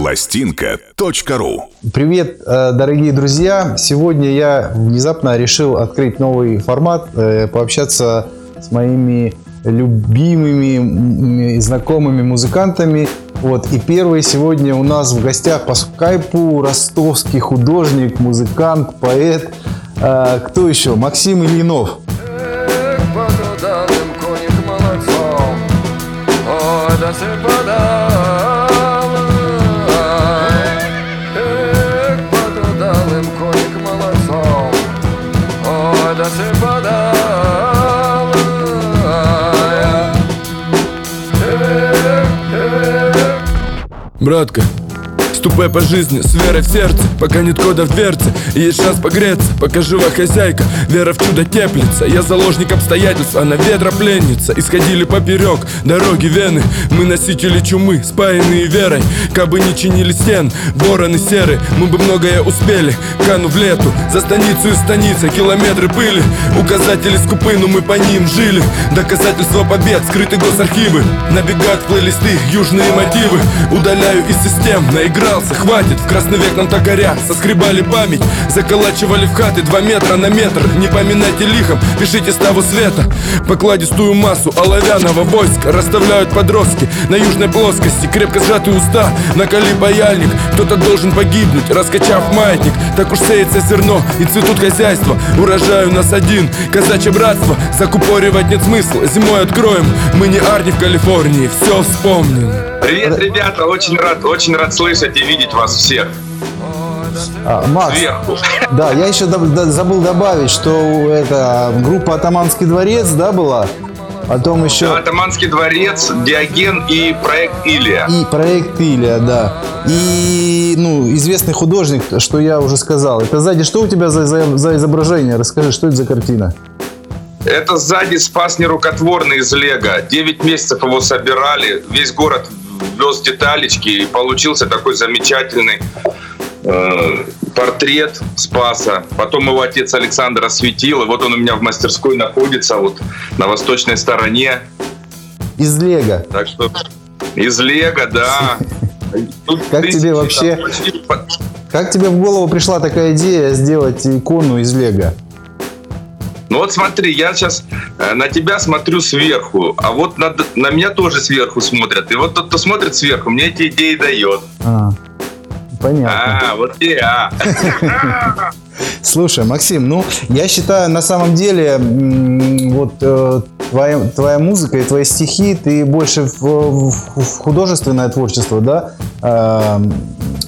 Пластинка.ру Привет, э, дорогие друзья! Сегодня я внезапно решил открыть новый формат, э, пообщаться с моими любимыми и знакомыми музыкантами. Вот. И первый сегодня у нас в гостях по скайпу ростовский художник, музыкант, поэт. Э, кто еще? Максим Ильинов. Братка, Ступай по жизни с верой в сердце Пока нет кода в дверце. И есть шанс погреться Пока жива хозяйка, вера в чудо теплится Я заложник обстоятельств, она ветра пленница. Исходили поперек дороги вены Мы носители чумы, спаянные верой. Кабы не чинили стен, вороны серы Мы бы многое успели, кану в лету За станицу и станица, километры пыли. Указатели скупы, но мы по ним жили. Доказательства побед, скрыты госархивы. Набегают в плейлисты южные мотивы. Удаляю из систем, наиграю Набрался, хватит, в красный век нам так горят Соскребали память, заколачивали в хаты Два метра на метр, не поминайте лихом Пишите ставу света, покладистую массу Оловянного войска расставляют подростки На южной плоскости, крепко сжатые уста Накали паяльник, кто-то должен погибнуть Раскачав маятник, так уж сеется зерно И цветут хозяйства, урожай у нас один Казачье братство, закупоривать нет смысла Зимой откроем, мы не Арни в Калифорнии Все вспомним. Привет, ребята, очень рад, очень рад слышать и видеть вас всех. А, Макс, Сверху. да, я еще забыл добавить, что это группа «Атаманский дворец», да, была? Потом еще... Да, «Атаманский дворец», «Диоген» и проект «Илия». И проект «Илия», да. И, ну, известный художник, что я уже сказал. Это сзади что у тебя за, за, за изображение? Расскажи, что это за картина? Это сзади спас нерукотворный из Лего. Девять месяцев его собирали, весь город вез деталечки, и получился такой замечательный э, портрет Спаса. Потом его отец Александр осветил, и вот он у меня в мастерской находится, вот на восточной стороне. Из Лего. Так что из Лего, да. как тебе вообще... Как тебе в голову пришла такая идея сделать икону из Лего? Ну вот смотри, я сейчас э, на тебя смотрю сверху, а вот на, на меня тоже сверху смотрят. И вот тот, кто смотрит сверху, мне эти идеи дает. А, понятно. А, вот я. Слушай, Максим, ну, я считаю, на самом деле, вот э, твоя, твоя музыка и твои стихи, ты больше в, в, в художественное творчество, да, э,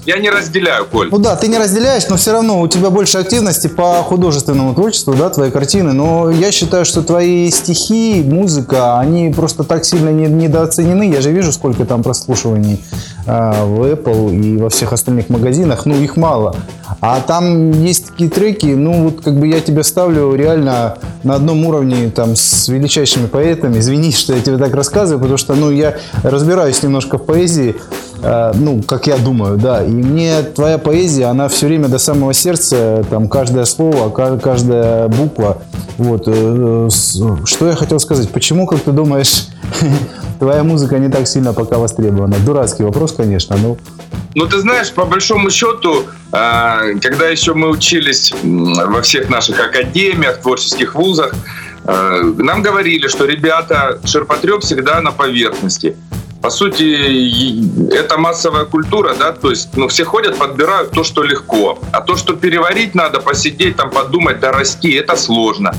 я не разделяю, Коль. Ну да, ты не разделяешь, но все равно у тебя больше активности по художественному творчеству, да, твои картины. Но я считаю, что твои стихи, музыка, они просто так сильно не, недооценены. Я же вижу, сколько там прослушиваний в Apple и во всех остальных магазинах. Ну, их мало. А там есть такие треки, ну, вот как бы я тебя ставлю реально на одном уровне там с величайшими поэтами. Извини, что я тебе так рассказываю, потому что, ну, я разбираюсь немножко в поэзии. Э, ну, как я думаю, да. И мне твоя поэзия, она все время до самого сердца, там, каждое слово, каждая буква. Вот. Э, что я хотел сказать? Почему, как ты думаешь, твоя музыка не так сильно пока востребована? Дурацкий вопрос, конечно, но... Ну, ты знаешь, по большому счету, э, когда еще мы учились во всех наших академиях, творческих вузах, нам говорили, что ребята, ширпотреб всегда на поверхности по сути, это массовая культура, да, то есть, ну, все ходят, подбирают то, что легко, а то, что переварить надо, посидеть, там, подумать, дорасти, это сложно.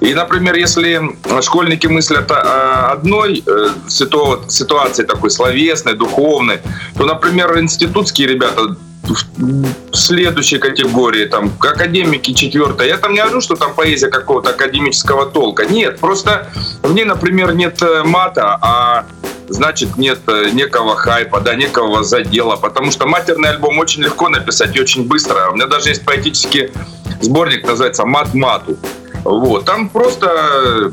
И, например, если школьники мыслят о одной э, ситуации такой словесной, духовной, то, например, институтские ребята в следующей категории, там, академики четвертой. Я там не говорю, что там поэзия какого-то академического толка. Нет, просто в ней, например, нет э, мата, а значит нет э, некого хайпа, да, некого задела, потому что матерный альбом очень легко написать и очень быстро. У меня даже есть поэтический сборник, называется «Мат мату». Вот, там просто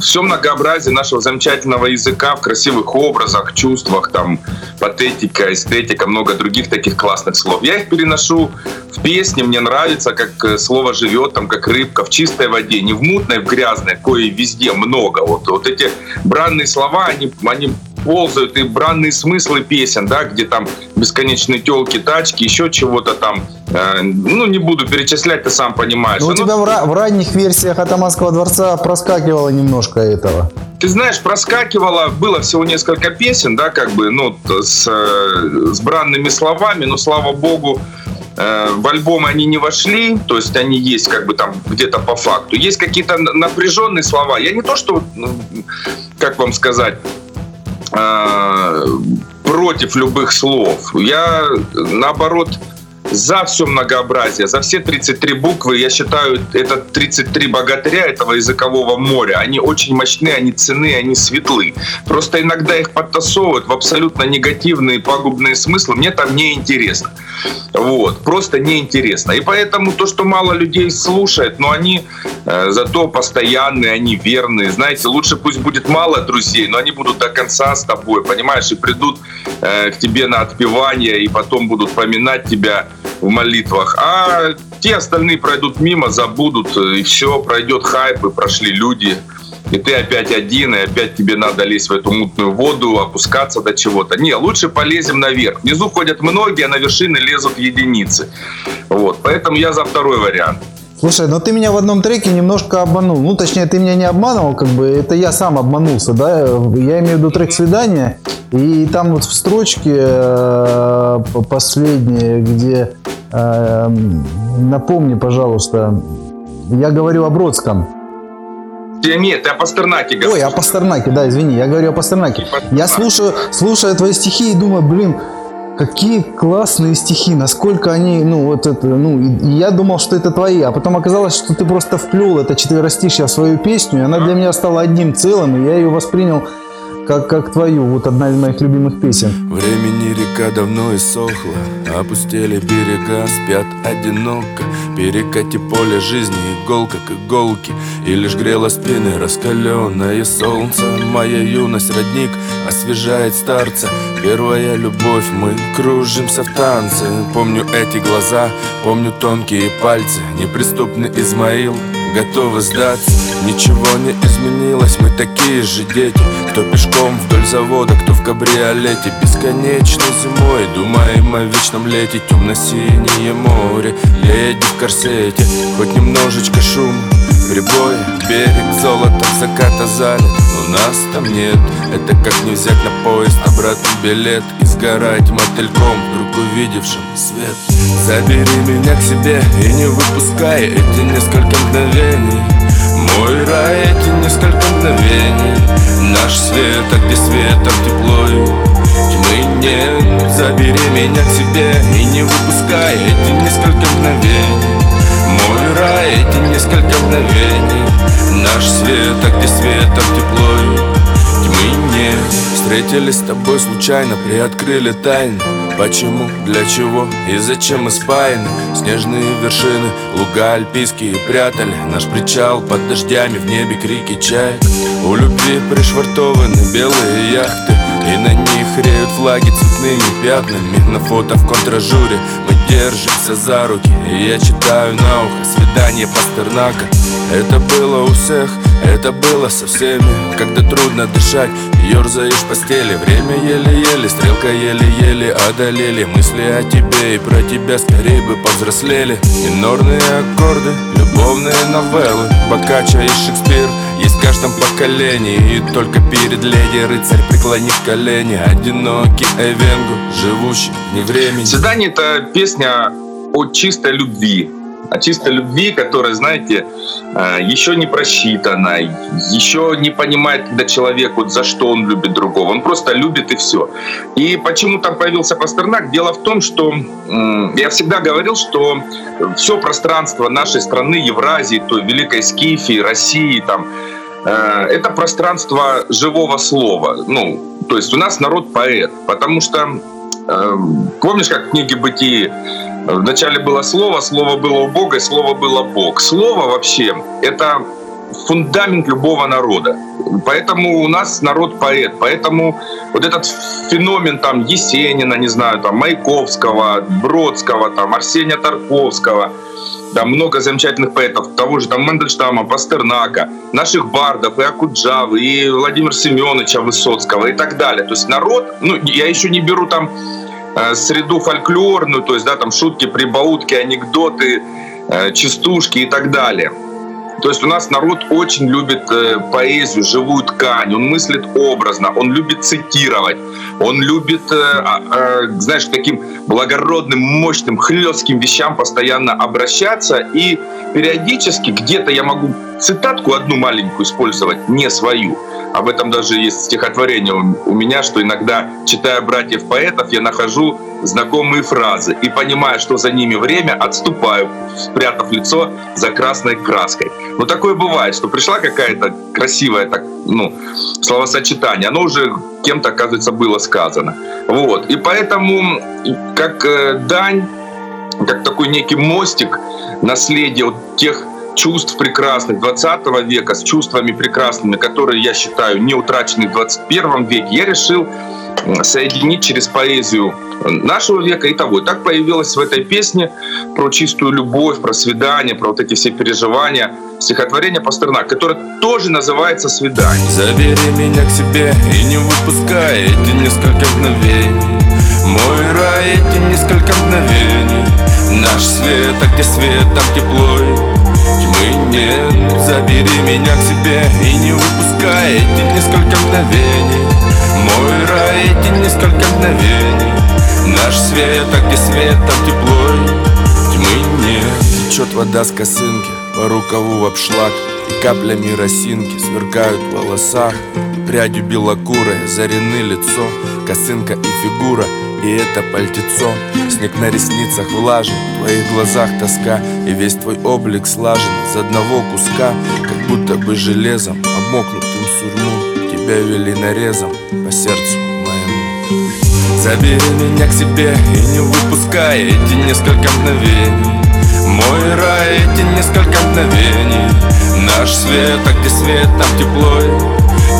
все многообразие нашего замечательного языка в красивых образах, чувствах, там, патетика, эстетика, много других таких классных слов. Я их переношу в песни, мне нравится, как э, слово живет, там, как рыбка в чистой воде, не в мутной, в грязной, кое везде много. Вот, вот эти бранные слова, они, они ползают, и бранные смыслы песен, да, где там бесконечные телки, тачки, еще чего-то там. Э, ну, не буду перечислять, ты сам понимаешь. Ну, у Оно- тебя в, ра- в ранних версиях Атаманского дворца проскакивало немножко этого. Ты знаешь, проскакивало, было всего несколько песен, да, как бы, ну, с, э, с бранными словами, но, слава богу, э, в альбом они не вошли, то есть они есть как бы там где-то по факту. Есть какие-то напряженные слова. Я не то, что, ну, как вам сказать, против любых слов. Я, наоборот, за все многообразие, за все 33 буквы, я считаю, это 33 богатыря этого языкового моря. Они очень мощны, они ценны, они светлы. Просто иногда их подтасовывают в абсолютно негативные, пагубные смыслы. Мне там не интересно. Вот, просто неинтересно. И поэтому то, что мало людей слушает, но они э, зато постоянные, они верные. Знаете, лучше пусть будет мало друзей, но они будут до конца с тобой, понимаешь, и придут э, к тебе на отпевание, и потом будут поминать тебя в молитвах. А те остальные пройдут мимо, забудут, э, и все, пройдет хайп, и прошли люди. И ты опять один, и опять тебе надо лезть в эту мутную воду, опускаться до чего-то. Не, лучше полезем наверх. Внизу ходят многие, а на вершины лезут единицы. Вот, поэтому я за второй вариант. Слушай, но ты меня в одном треке немножко обманул. Ну, точнее, ты меня не обманывал, как бы, это я сам обманулся, да. Я имею в виду трек «Свидание», и там вот в строчке э, по- последней, где, э, напомни, пожалуйста, я говорю о Бродском. Нет, ты о Пастернаке говоришь. Ой, о Пастернаке, да, извини, я говорю о Пастернаке. Я слушаю, слушаю твои стихи и думаю, блин, какие классные стихи, насколько они, ну, вот это, ну, и, я думал, что это твои, а потом оказалось, что ты просто вплел это четверостишье в свою песню, и она для меня стала одним целым, и я ее воспринял как, как твою, вот одна из моих любимых песен. Времени река давно иссохла Опустели берега, спят одиноко. Перекати поле жизни, иголка к иголке И лишь грело спины раскаленное солнце. Моя юность, родник, освежает старца. Первая любовь, мы кружимся в танце. Помню эти глаза, помню тонкие пальцы Неприступный Измаил, готовы сдаться. Ничего не изменилось, мы такие же дети. Кто пешком вдоль завода, кто в кабриолете. Бесконечной зимой, думаем о вечном лете. Темно-синее море, леди в корсете. Хоть немножечко шум, прибой Берег золотом заката залит. Но нас там нет, это как не взять на поезд Обратный билет и сгорать мотыльком Вдруг увидевшим свет. Забери меня к себе и не выпускай эти несколько мгновений. Мой рай эти несколько мгновений. Наш свет, а где светом тепло и Тьмы нет, забери меня к себе И не выпускай эти несколько мгновений Мой рай эти несколько мгновений. Наш свет, а где светом тепло и Тьмы нет Встретились с тобой случайно, приоткрыли тайны. Почему, для чего и зачем мы спаяны? Снежные вершины, луга альпийские прятали Наш причал под дождями, в небе крики чаек У любви пришвартованы белые яхты И на них реют флаги цветными пятнами. На фото в контражуре мы держимся за руки. И я читаю на ухо свидание Пастернака. Это было у всех, это было со всеми Когда трудно дышать, ерзаешь в постели Время еле-еле, стрелка еле-еле одолели. Мысли о тебе и про тебя скорее бы повзрослели. Минорные аккорды, любовные новеллы. Бокаччо и Шекспир есть в каждом поколении. И только перед леди рыцарь преклонит колени. Одинокий Эвенгу, живущий не времени «Свидание» — это песня о чистой любви. О чистой любви, которая, знаете, э, еще не просчитана, еще не понимает, когда человек, вот за что он любит другого. Он просто любит и все. И почему там появился Пастернак? Дело в том, что я всегда говорил, что все пространство нашей страны, Евразии, той великой Скифии, России, там, э, это пространство живого слова. Ну, то есть у нас народ поэт, потому что э, помнишь, как в книге «Бытие» Вначале было слово, слово было у Бога, и слово было Бог. Слово вообще — это фундамент любого народа. Поэтому у нас народ поэт. Поэтому вот этот феномен там Есенина, не знаю, там Маяковского, Бродского, там Арсения Тарковского, там много замечательных поэтов, того же там Мандельштама, Пастернака, наших бардов, и Акуджавы, и Владимира Семеновича Высоцкого и так далее. То есть народ, ну, я еще не беру там среду фольклорную, то есть, да, там шутки, прибаутки, анекдоты, э, частушки и так далее. То есть у нас народ очень любит э, поэзию, живую ткань, он мыслит образно, он любит цитировать, он любит, э, э, знаешь, таким благородным, мощным, хлестким вещам постоянно обращаться. И периодически где-то я могу цитатку одну маленькую использовать, не свою. Об этом даже есть стихотворение у меня, что иногда, читая братьев-поэтов, я нахожу знакомые фразы и, понимая, что за ними время, отступаю, спрятав лицо за красной краской. Но такое бывает, что пришла какая-то красивая так, ну, словосочетание, оно уже кем-то, оказывается, было сказано. Вот. И поэтому, как э, дань, как такой некий мостик наследия вот тех чувств прекрасных 20 века с чувствами прекрасными, которые, я считаю, не утрачены в 21 веке, я решил соединить через поэзию нашего века и того. И так появилась в этой песне про чистую любовь, про свидание, про вот эти все переживания стихотворение Пастернак, которое тоже называется «Свидание». Забери меня к себе и не выпускай эти несколько мгновений. Мой рай, эти несколько мгновений. Наш свет, а где свет, там тепло. Тьмы нет, забери меня к себе и не выпускай эти несколько мгновений. Мой рай, эти несколько мгновений. Наш свет, а где свет, там тепло Тьмы нет. Течет вода с косынки по рукаву в обшлаг И каплями росинки сверкают в волосах. Прядью белокурой зарены лицо Косынка и фигура, и это пальтецо. Снег на ресницах влажен, в твоих глазах тоска И весь твой облик слажен из одного куска. Как будто бы железом, обмокнутым сурьму тебя вели нарезом сердцу моему. Забери меня к себе и не выпускай эти несколько мгновений. Мой рай, эти несколько мгновений. Наш свет, а где свет, там тепло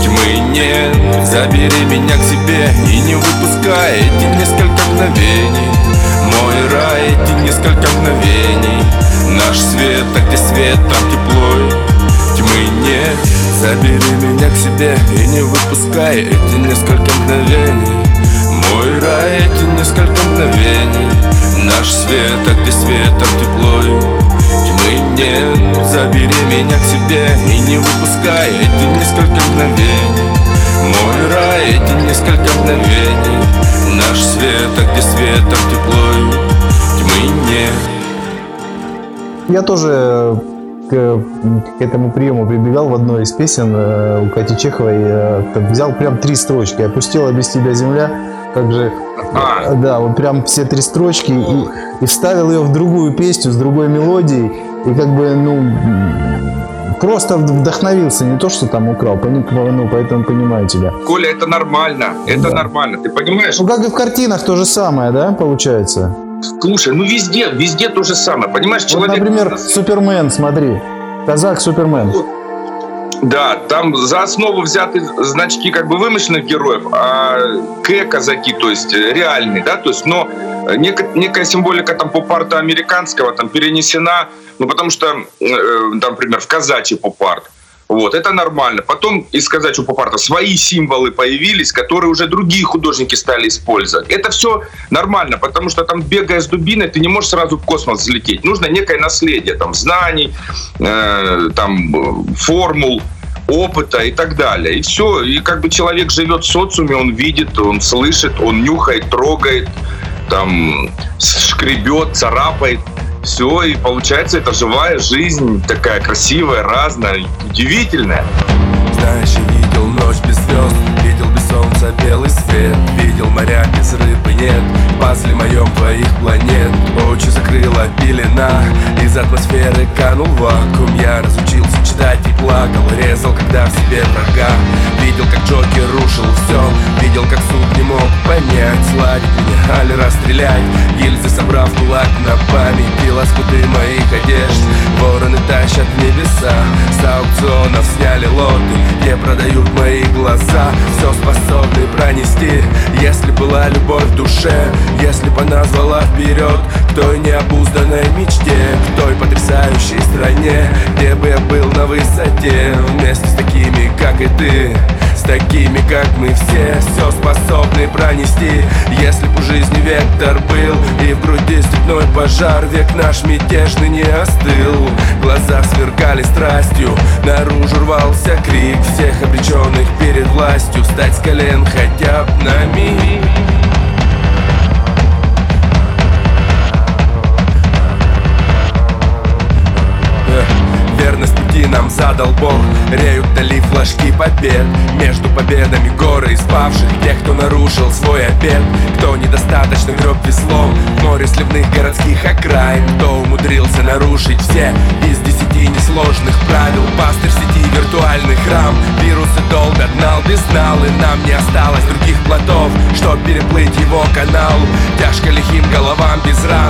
Тьмы нет, забери меня к себе и не выпускай эти несколько мгновений. Мой рай, эти несколько мгновений. Наш свет, а где свет, там тепло Тьмы нет, Забери к себе и не выпускай эти несколько мгновений. Мой рай, эти несколько мгновений. Наш свет, а где светом тепло Тьмы нет, забери меня к себе и не выпускай эти несколько мгновений. Мой рай, эти несколько мгновений. Наш свет, а где светом тепло Тьмы нет. Я тоже к, к этому приему прибегал в одной из песен э, у Кати Чеховой. Э, взял прям три строчки. «Опустила без тебя земля». Как же, а. да, вот прям все три строчки и, и вставил ее в другую песню с другой мелодией. И как бы, ну, просто вдохновился, не то, что там украл, ну, поэтому понимаю тебя. Коля, это нормально, это да. нормально, ты понимаешь? Ну, как и в картинах то же самое, да, получается? Слушай, ну везде, везде то же самое. Понимаешь, человек... Вот, например, Супермен, смотри. Казак Супермен. Да, там за основу взяты значки как бы вымышленных героев, а К казаки, то есть реальные, да, то есть, но некая, некая символика там поп-арта американского там перенесена, ну потому что, э, там, например, в казачий поп-арт вот, это нормально. Потом из казачьего поп-арта свои символы появились, которые уже другие художники стали использовать. Это все нормально, потому что там, бегая с дубиной, ты не можешь сразу в космос взлететь. Нужно некое наследие, там, знаний, э, там, формул, опыта и так далее. И все. И как бы человек живет в социуме, он видит, он слышит, он нюхает, трогает, там, шкребет, царапает. Все, и получается это живая жизнь, такая красивая, разная, удивительная. Знаешь, видел ночь без звезд, видел без солнца белый свет, видел моря без рыбы нет, пазле моем твоих планет, очи закрыла пелена, из атмосферы канул вакуум, я разучился мечтать и плакал Резал, когда в себе врага. Видел, как Джокер рушил все Видел, как суд не мог понять. Сладить меня, али расстрелять? Гильзы собрав кулак на память И лоскуты моих одежд. Вороны тащат в небеса С аукционов сняли лоты Где продают мои глаза. Все пронести. Если была любовь в душе Если бы назвала вперед К той необузданной мечте К той потрясающей стране Где бы я был на высоте Вместе с такими, как и ты такими, как мы все. Все способны пронести. Если бы у жизни вектор был И в груди степной пожар Век наш мятежный не остыл. Глаза сверкали страстью Наружу рвался крик Всех обреченных перед властью Стать с колен хотя бы на миг. Верность пути нам задал Бог. Реют дали флажки побед. Между победами горы испавших Тех, кто нарушил свой обед. Кто недостаточно греб веслом море сливных городских окраин. Кто умудрился нарушить все Из десяти несложных правил. Пастырь сети виртуальных храм. Вирусы долго гнал без нал И нам не осталось других плотов Чтоб переплыть его канал. Тяжко лихим головам без ран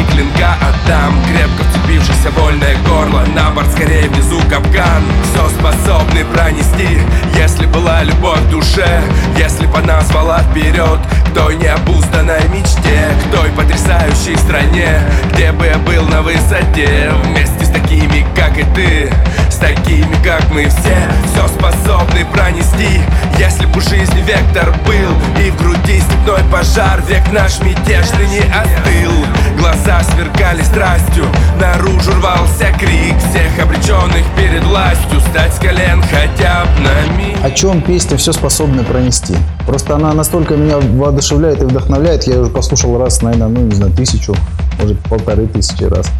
Любви клинка отдам Крепко вцепившийся вольное горло. На борт скорее внизу капкан. Все способны пронести Если была любовь в душе. Если бы она звала вперед К той необузданной мечте К той потрясающей стране Где бы я был на высоте. Вместе с такими, как и ты С такими, как мы все Все способны пронести. Если бы у жизни вектор был И в груди степной пожар Век наш мятежный не остыл Глаза сверкали страстью Наружу рвался крик Всех обреченных перед властью Стать с колен хотя бы на миг О чем песня «Все способны пронести»? Просто она настолько меня воодушевляет и вдохновляет. Я уже послушал раз, наверное, ну, не знаю, тысячу, может, полторы тысячи раз.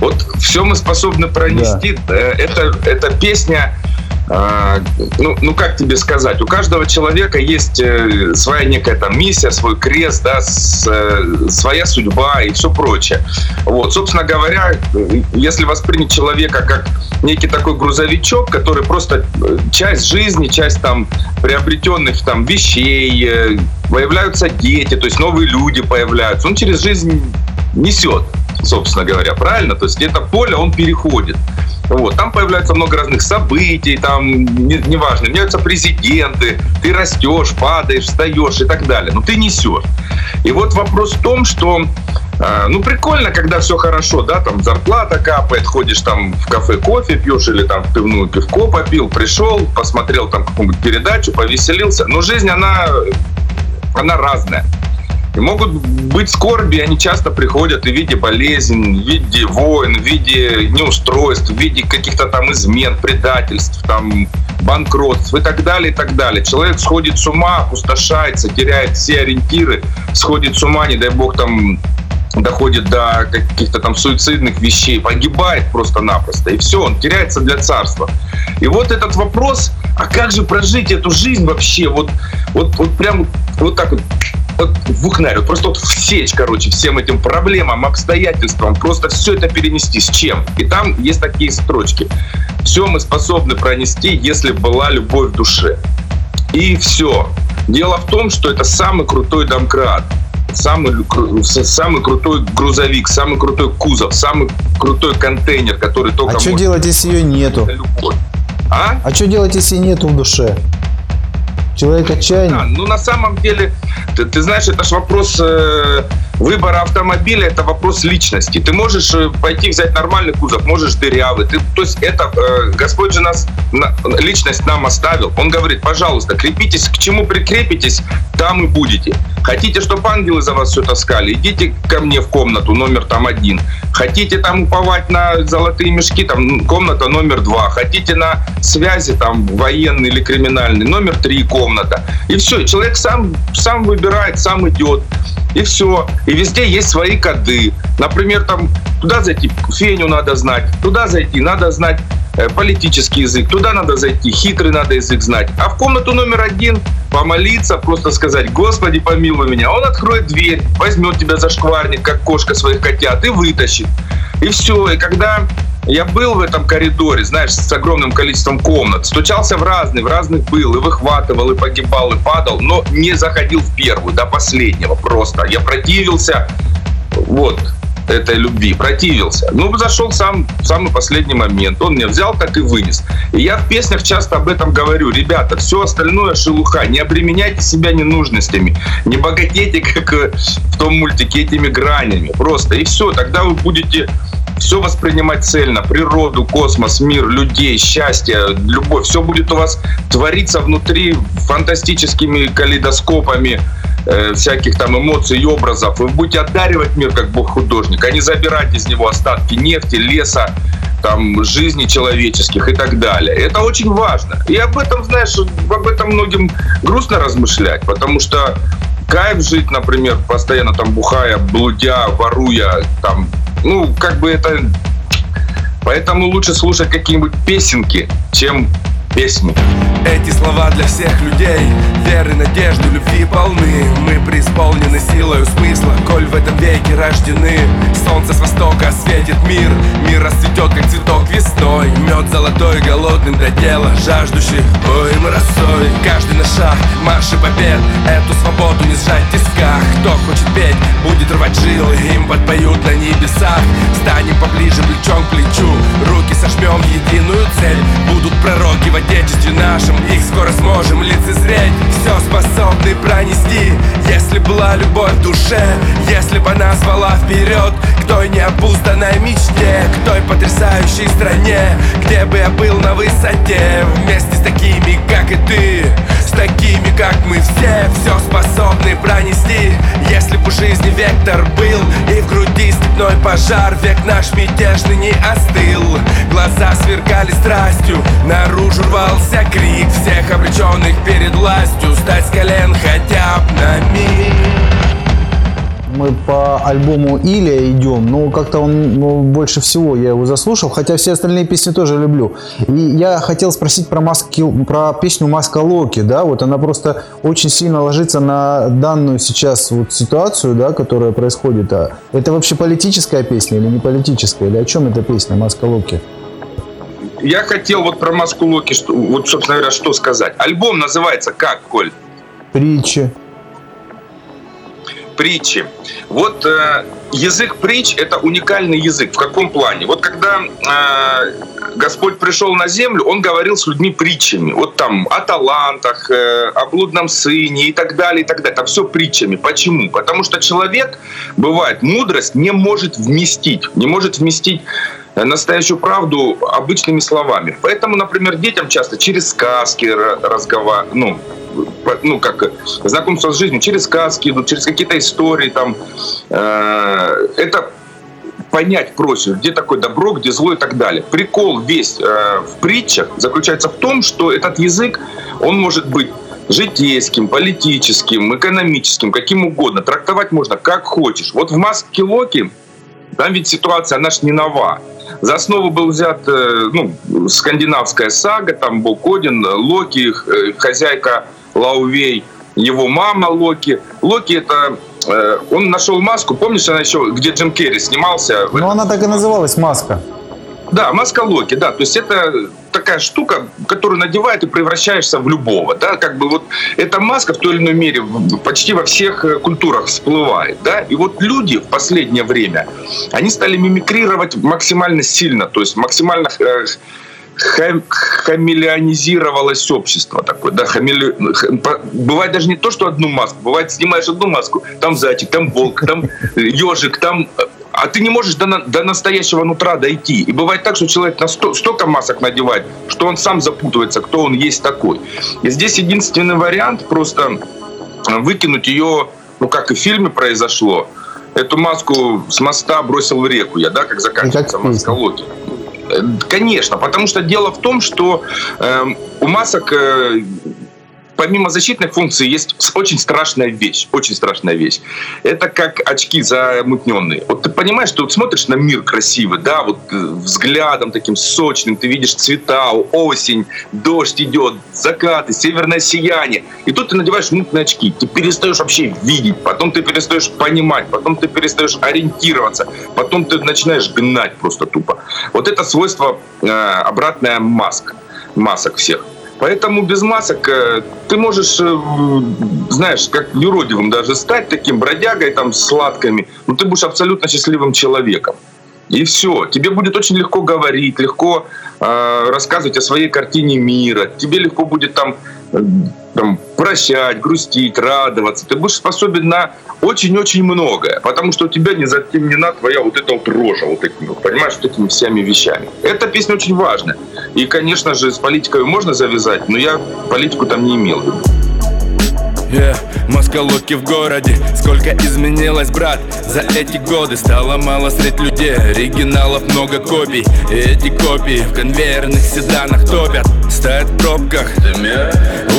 Вот все мы способны пронести. Э, Это, это песня, а, ну, ну как тебе сказать, у каждого человека есть э, своя некая там миссия, свой крест, да, с- э, своя судьба и все прочее. Вот, собственно говоря, если воспринять человека как некий такой грузовичок, который просто э, часть жизни, часть там приобретенных там вещей, появляются дети, то есть новые люди появляются, он через жизнь несет, собственно говоря, правильно? То есть где-то поле он переходит. Вот, там появляется много разных событий, там, не- неважно, меняются президенты, ты растешь, падаешь, встаешь и так далее. Но ты несешь. И вот вопрос в том, что э, ну, прикольно, когда все хорошо, да, там зарплата капает, ходишь там в кафе кофе пьешь или там в пивную пивко попил, пришел, посмотрел там какую-нибудь передачу, повеселился. Но жизнь, она, она разная. И могут быть скорби, они часто приходят и в виде болезней, в виде войн, в виде неустройств, в виде каких-то там измен, предательств, там, банкротств и так далее, и так далее. Человек сходит с ума, опустошается, теряет все ориентиры, сходит с ума, не дай бог там доходит до каких-то там суицидных вещей, погибает просто-напросто. И все, он теряется для царства. И вот этот вопрос, а как же прожить эту жизнь вообще? Вот, вот, вот прям вот так вот вот бухнарь, вот просто вот всечь, короче, всем этим проблемам, обстоятельствам, просто все это перенести с чем? И там есть такие строчки. Все мы способны пронести, если была любовь в душе. И все. Дело в том, что это самый крутой домкрат, самый, самый крутой грузовик, самый крутой кузов, самый крутой контейнер, который только А что делать, если ее нету? А? А что делать, если нету в душе? Человек Да, отчаянный. ну на самом деле, ты, ты знаешь, это же вопрос э, выбора автомобиля, это вопрос личности. Ты можешь э, пойти взять нормальный кузов, можешь дырявый. Ты, то есть это э, Господь же нас, на- личность нам оставил. Он говорит, пожалуйста, крепитесь, к чему прикрепитесь, там и будете. Хотите, чтобы ангелы за вас все таскали, идите ко мне в комнату номер там один. Хотите там уповать на золотые мешки, там комната номер два. Хотите на связи там военный или криминальный, номер три комната. И все, человек сам, сам выбирает, сам идет. И все. И везде есть свои коды. Например, там туда зайти феню надо знать, туда зайти надо знать э, политический язык, туда надо зайти, хитрый надо язык знать. А в комнату номер один помолиться, просто сказать, Господи, помилуй меня. Он откроет дверь, возьмет тебя за шкварник, как кошка своих котят, и вытащит. И все. И когда я был в этом коридоре, знаешь, с огромным количеством комнат, стучался в разные, в разных был, и выхватывал, и погибал, и падал, но не заходил в первую, до последнего просто. Я противился, вот, этой любви, противился. Ну, зашел сам в самый последний момент. Он меня взял, так и вынес. И я в песнях часто об этом говорю. Ребята, все остальное шелуха. Не обременяйте себя ненужностями. Не богатейте, как в том мультике, этими гранями. Просто. И все. Тогда вы будете все воспринимать цельно, природу, космос, мир, людей, счастье, любовь, все будет у вас твориться внутри фантастическими калейдоскопами, э, всяких там эмоций и образов. Вы будете одаривать мир как бог-художник, а не забирать из него остатки нефти, леса, там, жизни человеческих и так далее. Это очень важно. И об этом, знаешь, об этом многим грустно размышлять, потому что кайф жить, например, постоянно там бухая, блудя, воруя, там, ну, как бы это... Поэтому лучше слушать какие-нибудь песенки, чем песни. Эти слова для всех людей. Веры, надежды, любви полны. Мы преисполнены силою смысла. Коль в этом веке рождены Солнце с востока светит мир. Мир расцветет, как цветок весной. Мед золотой, голодным до дела Жаждущий, ой, мы росой. Каждый на шаг, марш и побед. Эту свободу не сжать в тисках. Кто хочет петь, будет рвать жилы. Им подпоют на небесах. Станем поближе, плечом к плечу. Руки сожмем единую цель. Будут пророки отечестве нашем Их скоро сможем лицезреть. Все способны пронести. Если была любовь в душе Если бы она звала вперед К той необузданной мечте К той потрясающей стране Где бы я был на высоте Вместе с такими, как и ты С такими, как мы. Все Все способны пронести. Если бы жизни вектор был И в груди степной пожар Век наш мятежный не остыл. Глаза сверкали страстью Наружу рвался крик Всех обреченных перед властью. Стать с колен хотя бы на миг мы по альбому Илья идем, но как-то он ну, больше всего я его заслушал, хотя все остальные песни тоже люблю. И я хотел спросить про, маски, про песню «Маска Локи», да, вот она просто очень сильно ложится на данную сейчас вот ситуацию, да, которая происходит. А это вообще политическая песня или не политическая, или о чем эта песня «Маска Локи»? Я хотел вот про «Маску Локи», что, вот, собственно говоря, что сказать. Альбом называется как, Коль? Притчи притчи. Вот э, язык притч – это уникальный язык. В каком плане? Вот когда э, Господь пришел на землю, Он говорил с людьми притчами. Вот там о талантах, э, о блудном сыне и так далее, и так далее. Там все притчами. Почему? Потому что человек, бывает, мудрость не может вместить. Не может вместить настоящую правду обычными словами. Поэтому, например, детям часто через сказки разговаривают, ну, ну, как знакомство с жизнью через сказки идут, через какие-то истории там. Э, это понять проще, где такое добро, где зло и так далее. Прикол весь э, в притчах заключается в том, что этот язык, он может быть житейским, политическим, экономическим, каким угодно. Трактовать можно как хочешь. Вот в маске Локи там ведь ситуация, она ж не нова. За основу был взят э, ну, скандинавская сага, там был Кодин, Локи, хозяйка Лаувей, его мама Локи. Локи это э, он нашел маску, помнишь, она еще, где Джим Керри снимался? Ну, она так и называлась «Маска». Да, маска Локи, да. То есть это такая штука, которую надевает и превращаешься в любого, да, как бы вот эта маска в той или иной мере почти во всех э, культурах всплывает, да, и вот люди в последнее время, они стали мимикрировать максимально сильно, то есть максимально э, хам, хамелеонизировалось общество такое, да, хамеле... бывает даже не то, что одну маску, бывает снимаешь одну маску, там зайчик, там волк, там ежик, там а ты не можешь до, до настоящего нутра дойти. И бывает так, что человек на сто, столько масок надевает, что он сам запутывается, кто он есть такой. И здесь единственный вариант просто выкинуть ее, ну как и в фильме произошло, эту маску с моста бросил в реку я, да, как заканчивается маска Локи. Конечно, потому что дело в том, что э, у масок э, помимо защитной функции есть очень страшная вещь, очень страшная вещь. Это как очки замутненные. Вот ты понимаешь, что вот смотришь на мир красивый, да, вот э, взглядом таким сочным, ты видишь цвета, осень, дождь идет, закаты, северное сияние. И тут ты надеваешь мутные очки, ты перестаешь вообще видеть, потом ты перестаешь понимать, потом ты перестаешь ориентироваться, потом ты начинаешь гнать просто тупо. Вот это свойство э, обратная маска, масок всех. Поэтому без масок э, ты можешь, э, знаешь, как юродивым даже стать таким бродягой там с сладками, но ты будешь абсолютно счастливым человеком. И все. Тебе будет очень легко говорить, легко э, рассказывать о своей картине мира. Тебе легко будет там, э, там прощать, грустить, радоваться. Ты будешь способен на очень-очень многое, потому что у тебя не затемнена твоя вот эта вот рожа, вот этими, понимаешь, вот этими всеми вещами. Эта песня очень важна. И, конечно же, с политикой можно завязать, но я политику там не имел. В. Yeah, Москалоки в городе Сколько изменилось, брат. За эти годы стало мало средь людей Оригиналов много копий. И эти копии в конвейерных седанах топят. Стоят в пробках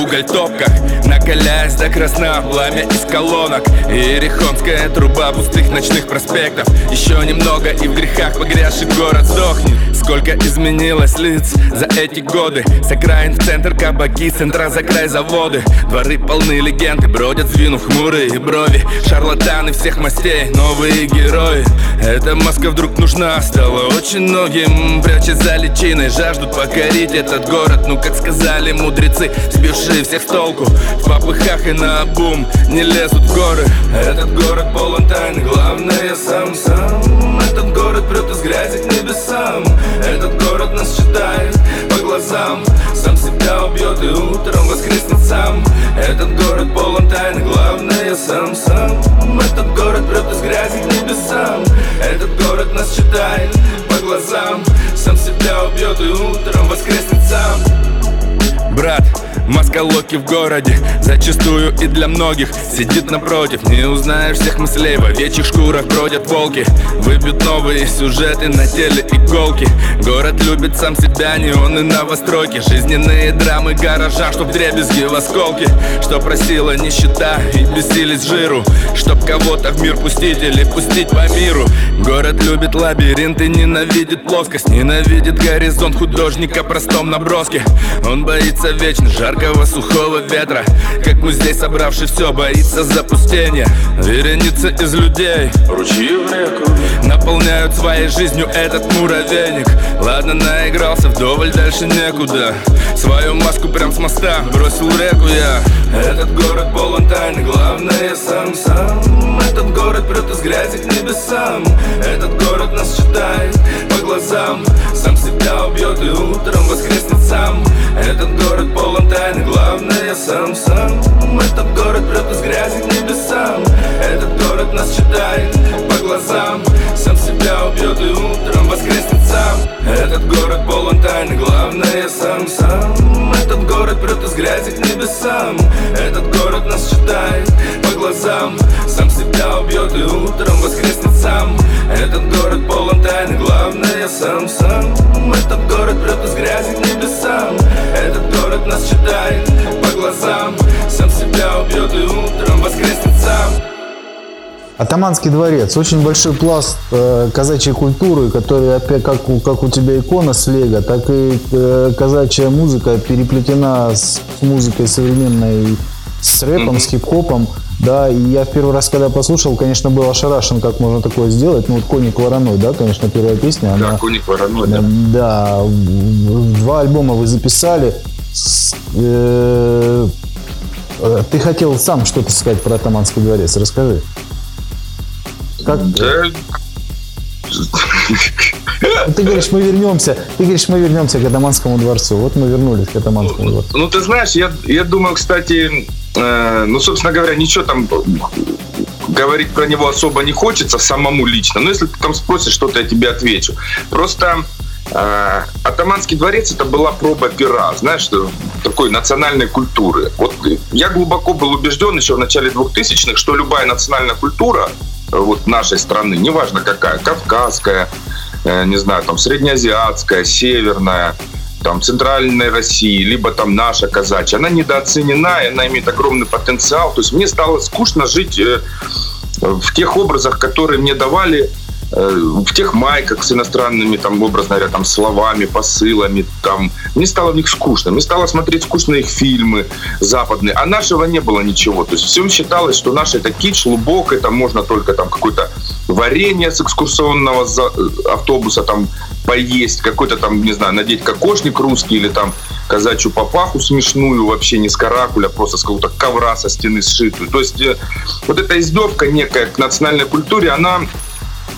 Уголь топках Накаляясь до красна Пламя из колонок. И Ерехонская труба пустых ночных проспектов. Еще немного и в грехах погрязший город сдохнет. Сколько изменилось лиц за эти годы? С окраин в центр кабаки, центра за край заводы. Дворы полны легенды, бродят звинув хмурые брови. Шарлатаны всех мастей, новые герои. Эта маска вдруг нужна стала очень многим. Прячась за личиной, жаждут покорить этот город. Ну как сказали мудрецы, сбившие всех с толку. В попыхах и на бум не лезут в горы. Этот город полон тайн, главное сам-сам Этот город прет из грязи к небесам. Этот город нас считает по глазам. Сам себя убьет и утром воскреснет сам. Этот город Маска Локи в городе. Зачастую и для многих Сидит напротив. Не узнаешь всех мыслей В овечьих шкурах бродят волки. Выбьют новые сюжеты На теле иголки. Город любит сам себя Неоны новостройки. Жизненные драмы гаража Чтоб дребезги в осколки. Что просила нищета И бесились жиру. Чтоб кого-то в мир пустить Или пустить по миру. Город любит лабиринты Ненавидит плоскость. Ненавидит горизонт художника Простом наброске. Он боится вечно жарко жаркого сухого ветра. Как мы здесь собравши все, боится запустения. Вереница из людей, ручьи в реку. Наполняют своей жизнью этот муравейник. Ладно, наигрался вдоволь, дальше некуда. Свою маску прям с моста бросил реку я. Этот город полон тайн, главное сам сам. Этот город прет из грязи к небесам. Этот город нас читает по глазам. Сам себя убьет и утром воскреснет сам. Этот город сам. Этот город прет из грязи к небесам. Этот город нас читает по глазам. Сам себя убьет и утром воскреснет сам. Этот город полон тайны Главное сам. Сам. Этот город прет из грязи к небесам. Этот город нас читает по глазам. Сам себя убьет и утром воскреснет сам. Этот город полон тайны Главное сам. Сам. Этот город прет из грязи к Этот город нас читает по глазам Сам себя убьет и утром воскреснет сам Атаманский дворец. Очень большой пласт э, казачьей культуры, который, опять как у, как у тебя икона с лего, так и э, казачья музыка переплетена с, с музыкой современной, с рэпом, mm-hmm. с хип-хопом. Да, и я в первый раз, когда послушал, конечно, был ошарашен, как можно такое сделать. Ну, вот «Коник вороной», да, конечно, первая песня. Да, она, «Коник вороной», да. Да, два альбома вы записали. Э, ты хотел сам что-то сказать про Атаманский дворец. Расскажи. Как... Да. Ну, ты говоришь, мы вернемся. Ты говоришь, мы вернемся к Атаманскому дворцу. Вот мы вернулись к Атаманскому ну, дворцу. Ну, ты знаешь, я, я думаю, кстати, э, ну, собственно говоря, ничего там говорить про него особо не хочется самому лично. Но если ты там спросишь что-то, я тебе отвечу. Просто а, Атаманский дворец это была проба пера, знаешь, такой национальной культуры. Вот я глубоко был убежден еще в начале 2000-х, что любая национальная культура вот нашей страны, неважно какая, кавказская, э, не знаю, там среднеазиатская, северная, там, центральной России, либо там наша казачья, она недооценена, и она имеет огромный потенциал. То есть мне стало скучно жить э, в тех образах, которые мне давали Э, в тех майках с иностранными, там, образно говоря, там, словами, посылами, там, мне стало в них скучно. Мне стало смотреть скучные фильмы западные, а нашего не было ничего. То есть всем считалось, что наше это кич, лубок, это можно только там какое-то варенье с экскурсионного э, автобуса там поесть, какой-то там, не знаю, надеть кокошник русский или там казачью папаху смешную, вообще не с каракуля, просто с какого-то ковра со стены сшитую. То есть э, вот эта издевка некая к национальной культуре, она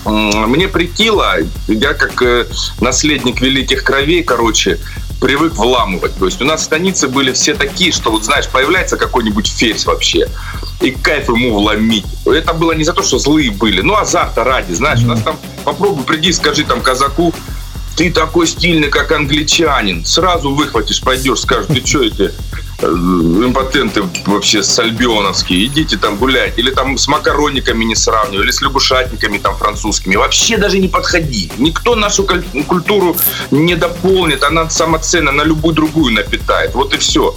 мне прикило, я как э, наследник великих кровей, короче, привык вламывать. То есть у нас станицы были все такие, что вот знаешь, появляется какой-нибудь ферзь вообще, и кайф ему вломить. Это было не за то, что злые были, ну азарта ради, знаешь, у нас там попробуй приди, скажи там казаку, ты такой стильный, как англичанин. Сразу выхватишь, пойдешь, скажешь, ты что эти э, импотенты вообще сальбионовские, идите там гулять. Или там с макаронниками не сравнивай, или с лягушатниками там французскими. Вообще даже не подходи. Никто нашу культуру не дополнит, она самоценна на любую другую напитает. Вот и все.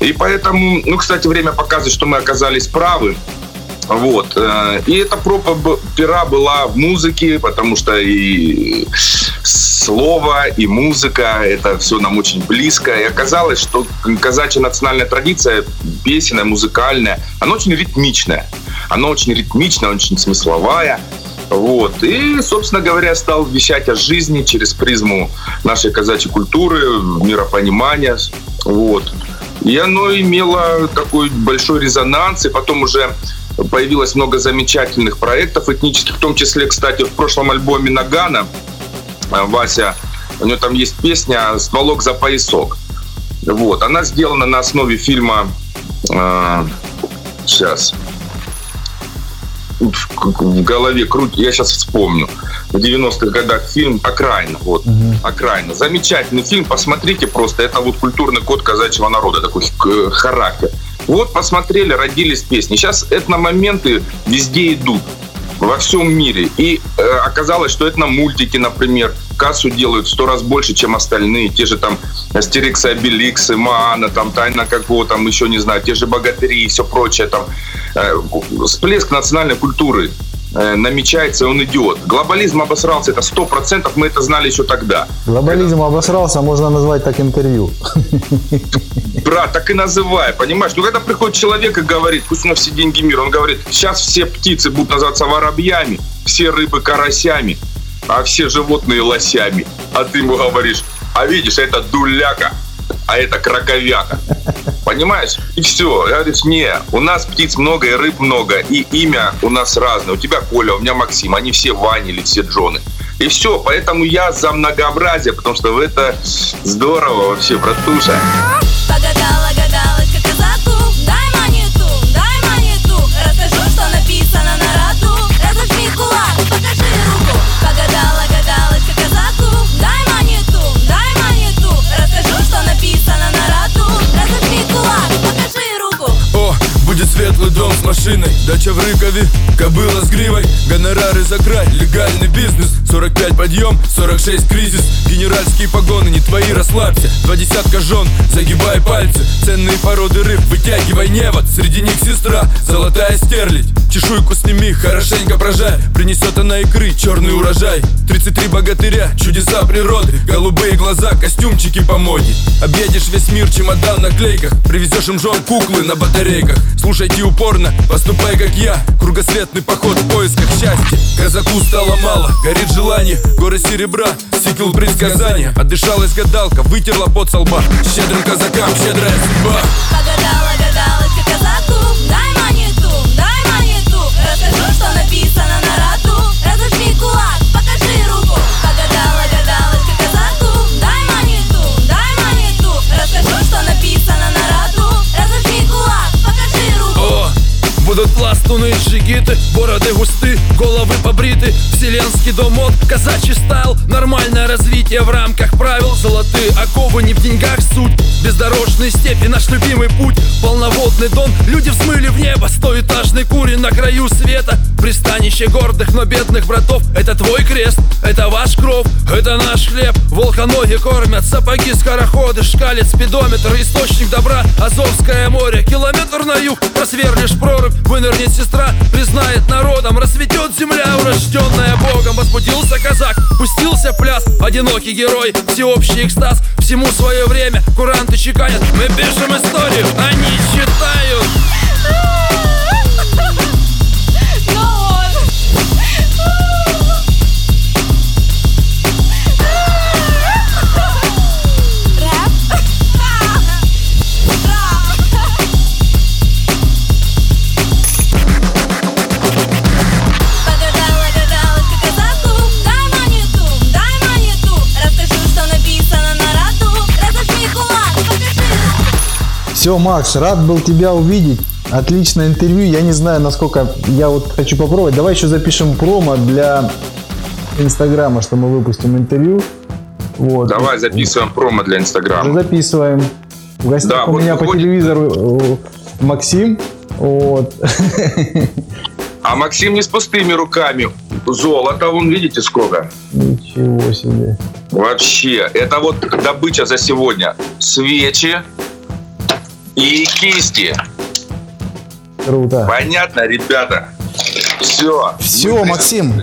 И поэтому, ну, кстати, время показывает, что мы оказались правы. Вот. Э, и эта проба пера была в музыке, потому что и слово, и музыка, это все нам очень близко. И оказалось, что казачья национальная традиция, песенная, музыкальная, она очень ритмичная. Она очень ритмичная, очень смысловая. Вот. И, собственно говоря, стал вещать о жизни через призму нашей казачьей культуры, миропонимания. Вот. И оно имело такой большой резонанс, и потом уже появилось много замечательных проектов этнических, в том числе, кстати, в прошлом альбоме Нагана э, Вася, у него там есть песня «Стволок за поясок». Вот, она сделана на основе фильма э, сейчас в голове круть, я сейчас вспомню. В 90-х годах фильм «Окраина». Вот, угу. «Окраина». Замечательный фильм, посмотрите просто. Это вот культурный код казачьего народа, такой э, характер. Вот посмотрели, родились песни. Сейчас этномоменты везде идут во всем мире. И э, оказалось, что это мультики, например, кассу делают в сто раз больше, чем остальные. Те же там Астерикс, Обеликсы, Маана, там Тайна какого, там еще не знаю, те же Богатыри и все прочее. Там э, всплеск национальной культуры намечается, он идет. Глобализм обосрался, это сто процентов, мы это знали еще тогда. Глобализм обосрался, можно назвать так интервью. Брат, так и называй, понимаешь? Ну, когда приходит человек и говорит, пусть у нас все деньги мира, он говорит, сейчас все птицы будут называться воробьями, все рыбы карасями, а все животные лосями. А ты ему говоришь, а видишь, это дуляка, а это краковяка. Понимаешь? И все. Я говорю, не, у нас птиц много и рыб много, и имя у нас разное. У тебя Коля, у меня Максим, они все Вани или все Джоны. И все, поэтому я за многообразие, потому что это здорово вообще, братуша. Машиной, дача в Рыкове, кобыла с гривой, гонорары за край, легальный бизнес, 45 подъем, 46 кризис. Генеральские погоны, не твои, расслабься. Два десятка жен, загибай пальцы. Ценные породы рыб, вытягивай невод. Среди них сестра, золотая стерлядь Чешуйку сними, хорошенько прожай. Принесет она игры, черный урожай. 33 богатыря, чудеса природы. Голубые глаза, костюмчики по моде Объедешь весь мир, чемодан на клейках. Привезешь им жен куклы на батарейках. Слушайте упорно, поступай как я. Кругосветный поход в поисках счастья. Казаку стало мало, горит желание. Горы серебра, сикл предсказания. Отдышалась гадалка, вытерла под со лба. Щедрым казакам щедрая судьба. Погадала гадалочка казаку Расскажу, что написано на рату Разожми кулак, Вселенский дом от казачий стайл Нормальное развитие в рамках правил. Золотые оковы не в деньгах суть. Бездорожные степи, наш любимый путь. Полноводный дон, люди взмыли в небо. Стоэтажный кури на краю света. Пристанище гордых, но бедных братов. Это твой крест, это ваш кров, это наш хлеб. Волконоги кормят, сапоги скороходы Шкалит спидометр, источник добра Азовское море, километр на юг. Просверлишь прорубь, вынырнет сестра. Признает народом, расцветет земля Урожденная Богом, возбудился казак Пустился пляс, одинокий герой Всеобщий экстаз, всему свое время Куранты чеканят, мы пишем историю Они читают Все, Макс, рад был тебя увидеть. Отличное интервью. Я не знаю, насколько я вот хочу попробовать. Давай еще запишем промо для Инстаграма, что мы выпустим интервью. Вот. Давай записываем промо для Инстаграма. записываем. В гостях Да, у вот меня по выходит- телевизору э, Максим. Вот. А Максим не с пустыми руками. Золото, вон видите сколько? Ничего себе. Вообще, это вот добыча за сегодня. Свечи и кисти. Круто. Понятно, ребята? Все. Все, Максим,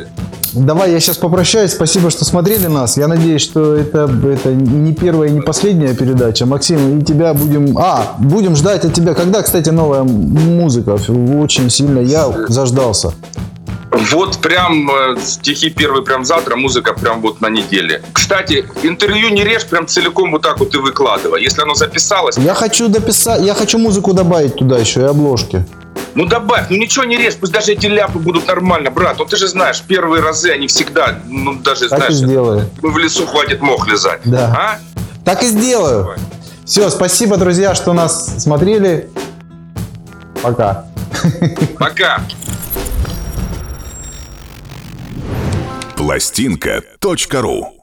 давай я сейчас попрощаюсь. Спасибо, что смотрели нас. Я надеюсь, что это, это не первая и не последняя передача. Максим, и тебя будем... А, будем ждать от тебя. Когда, кстати, новая музыка? Очень сильно я заждался. Вот прям э, стихи первые прям завтра, музыка прям вот на неделе. Кстати, интервью не режь прям целиком вот так вот и выкладывай. Если оно записалось, Я хочу дописать, я хочу музыку добавить туда еще и обложки. ну добавь, ну ничего не режь, пусть даже эти ляпы будут нормально, брат. Ну ты же знаешь, первые разы они всегда, ну даже Так и знаешь, сделаю. ну, в лесу хватит мох лизать. Да. А? Так и сделаю. Все, спасибо, друзья, что нас смотрели. Пока. Пока. Пластинка.ру